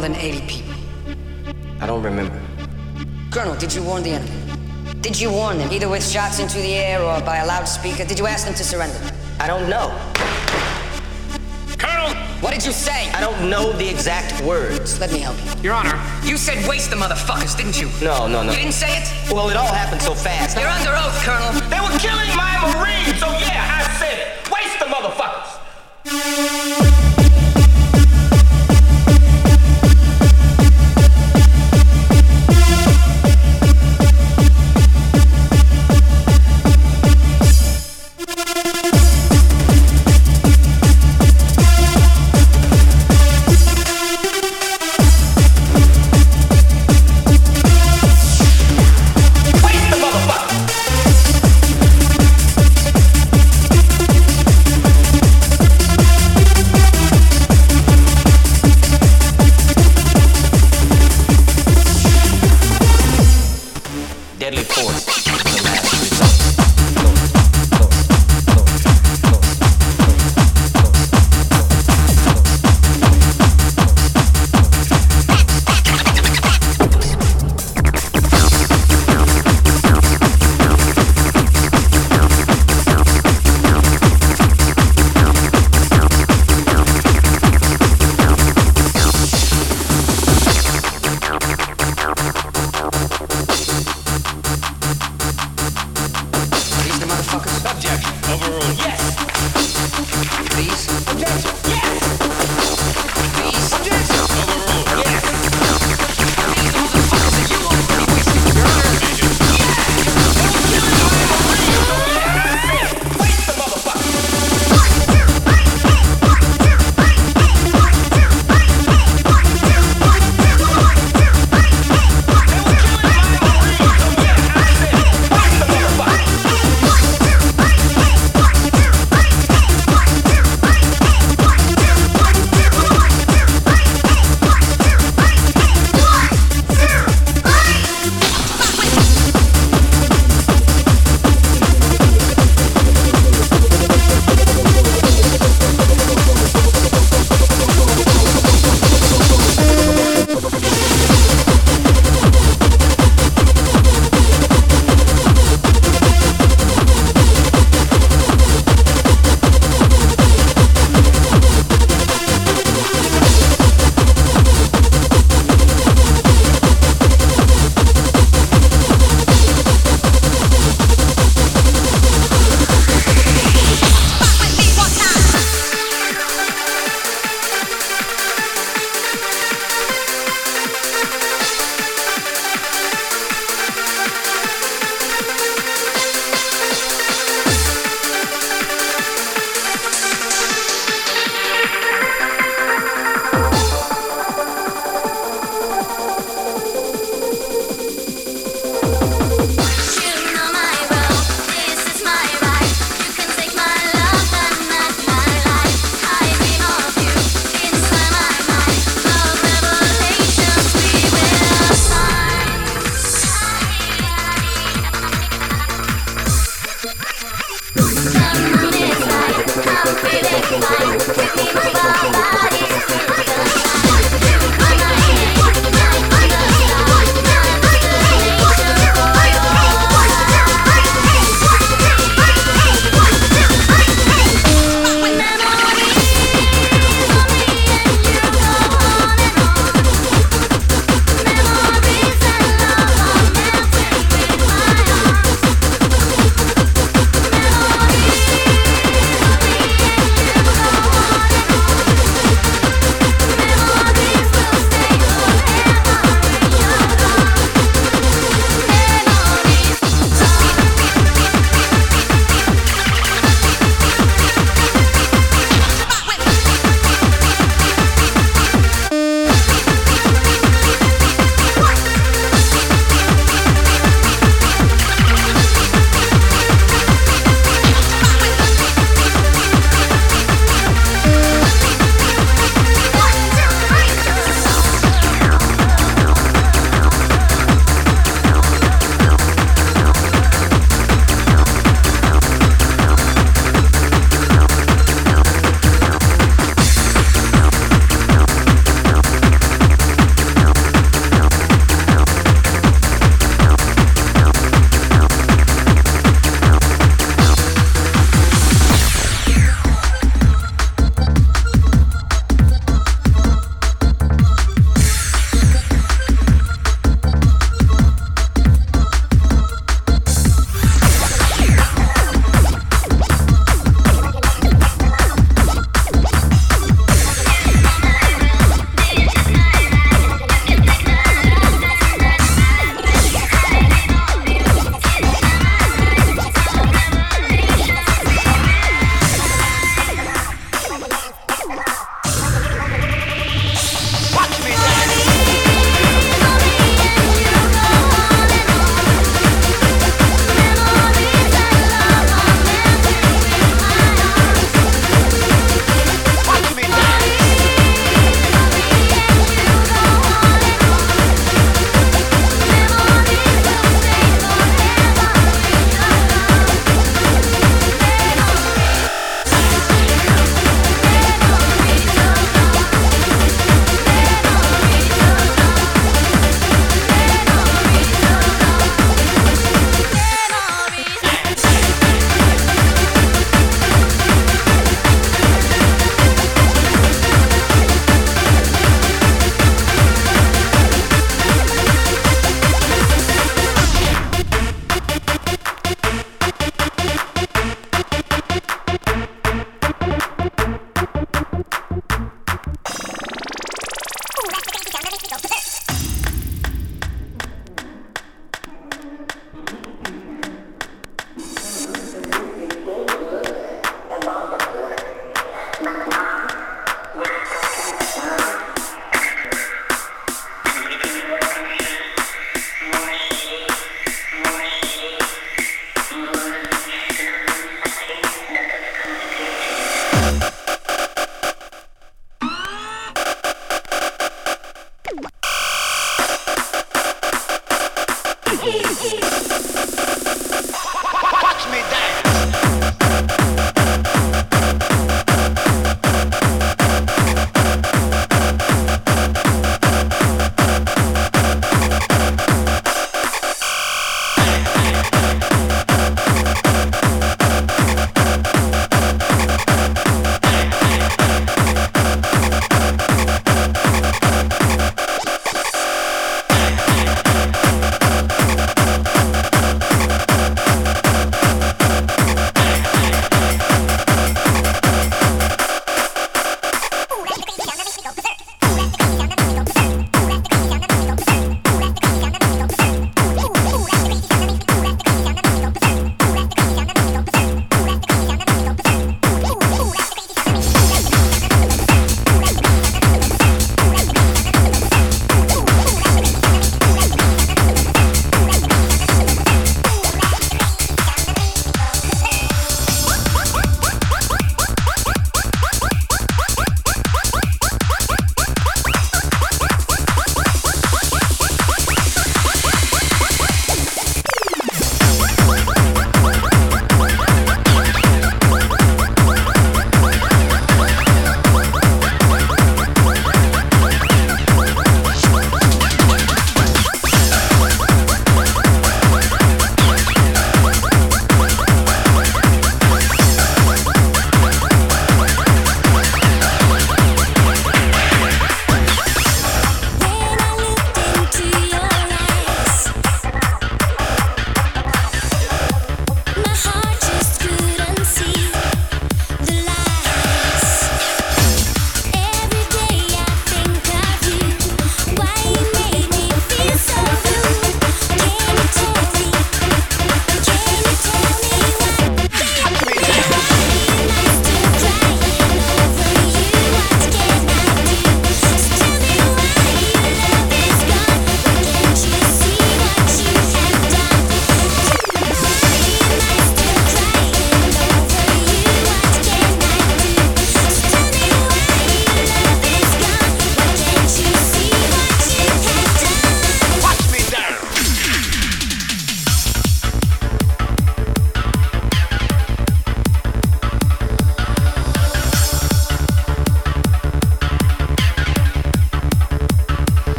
More than 80 people. I don't remember. Colonel, did you warn the enemy? Did you warn them, either with shots into the air or by a loudspeaker? Did you ask them to surrender? I don't know. Colonel! What did you say? I don't know the exact words. Let me help you. Your Honor. You said waste the motherfuckers, didn't you? No, no, no. You didn't say it? Well, it all happened so fast. You're under oath, Colonel. They were killing my Marines, so yeah, I said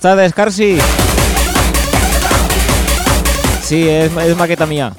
Buenas tardes, Carsi. Sí, es, es maqueta mía.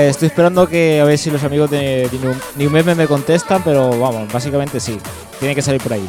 Pues estoy esperando que a ver si los amigos de de New- me contestan, pero vamos, básicamente sí. Tiene que salir por ahí.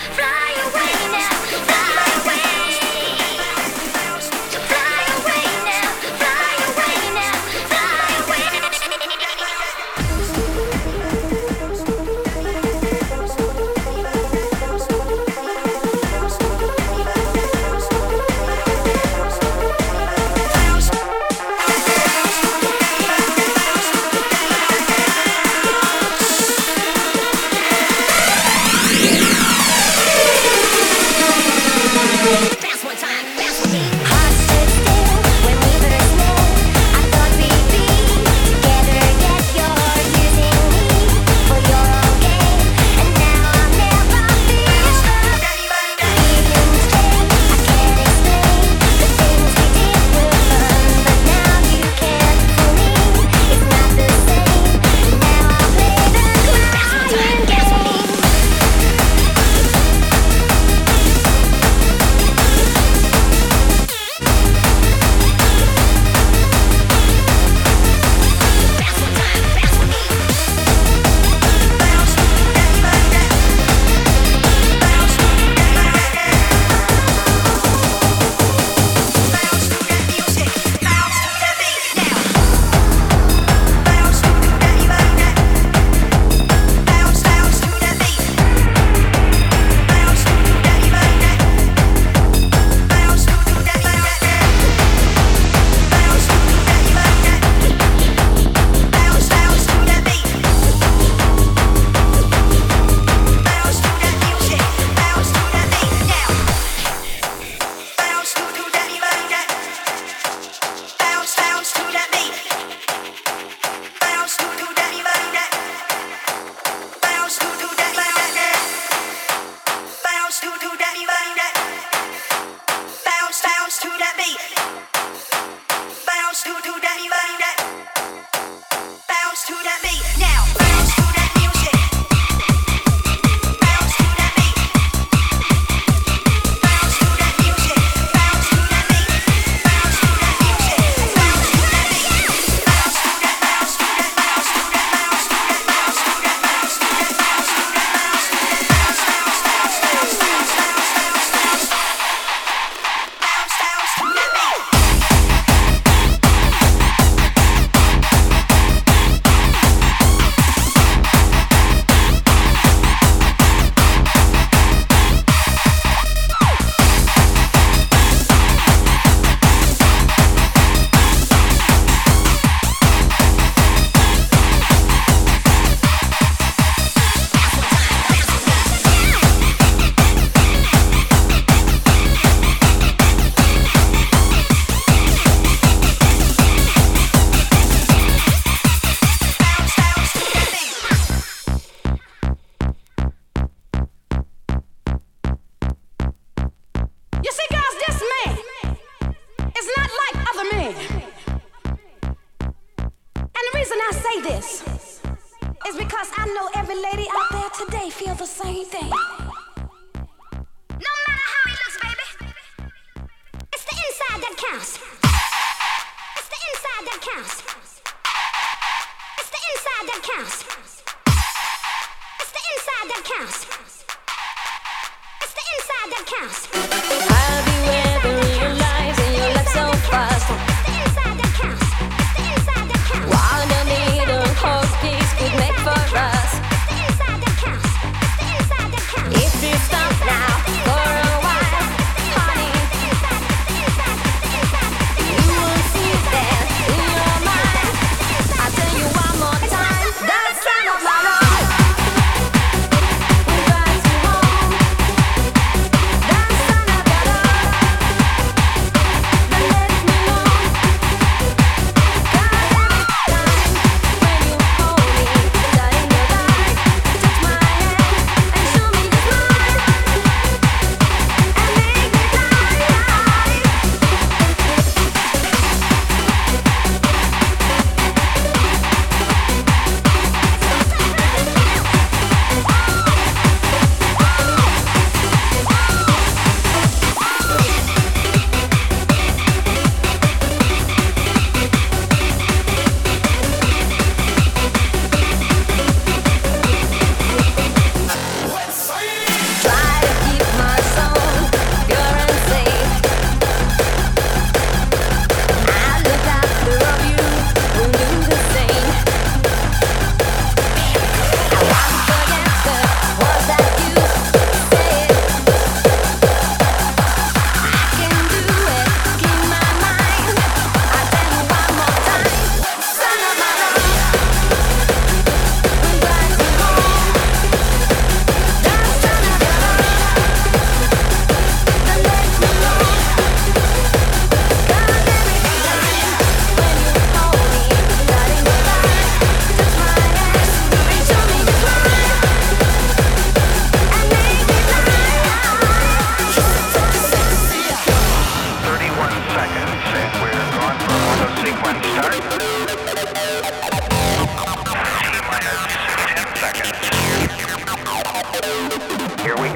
fly.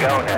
go now.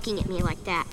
Looking at me like that.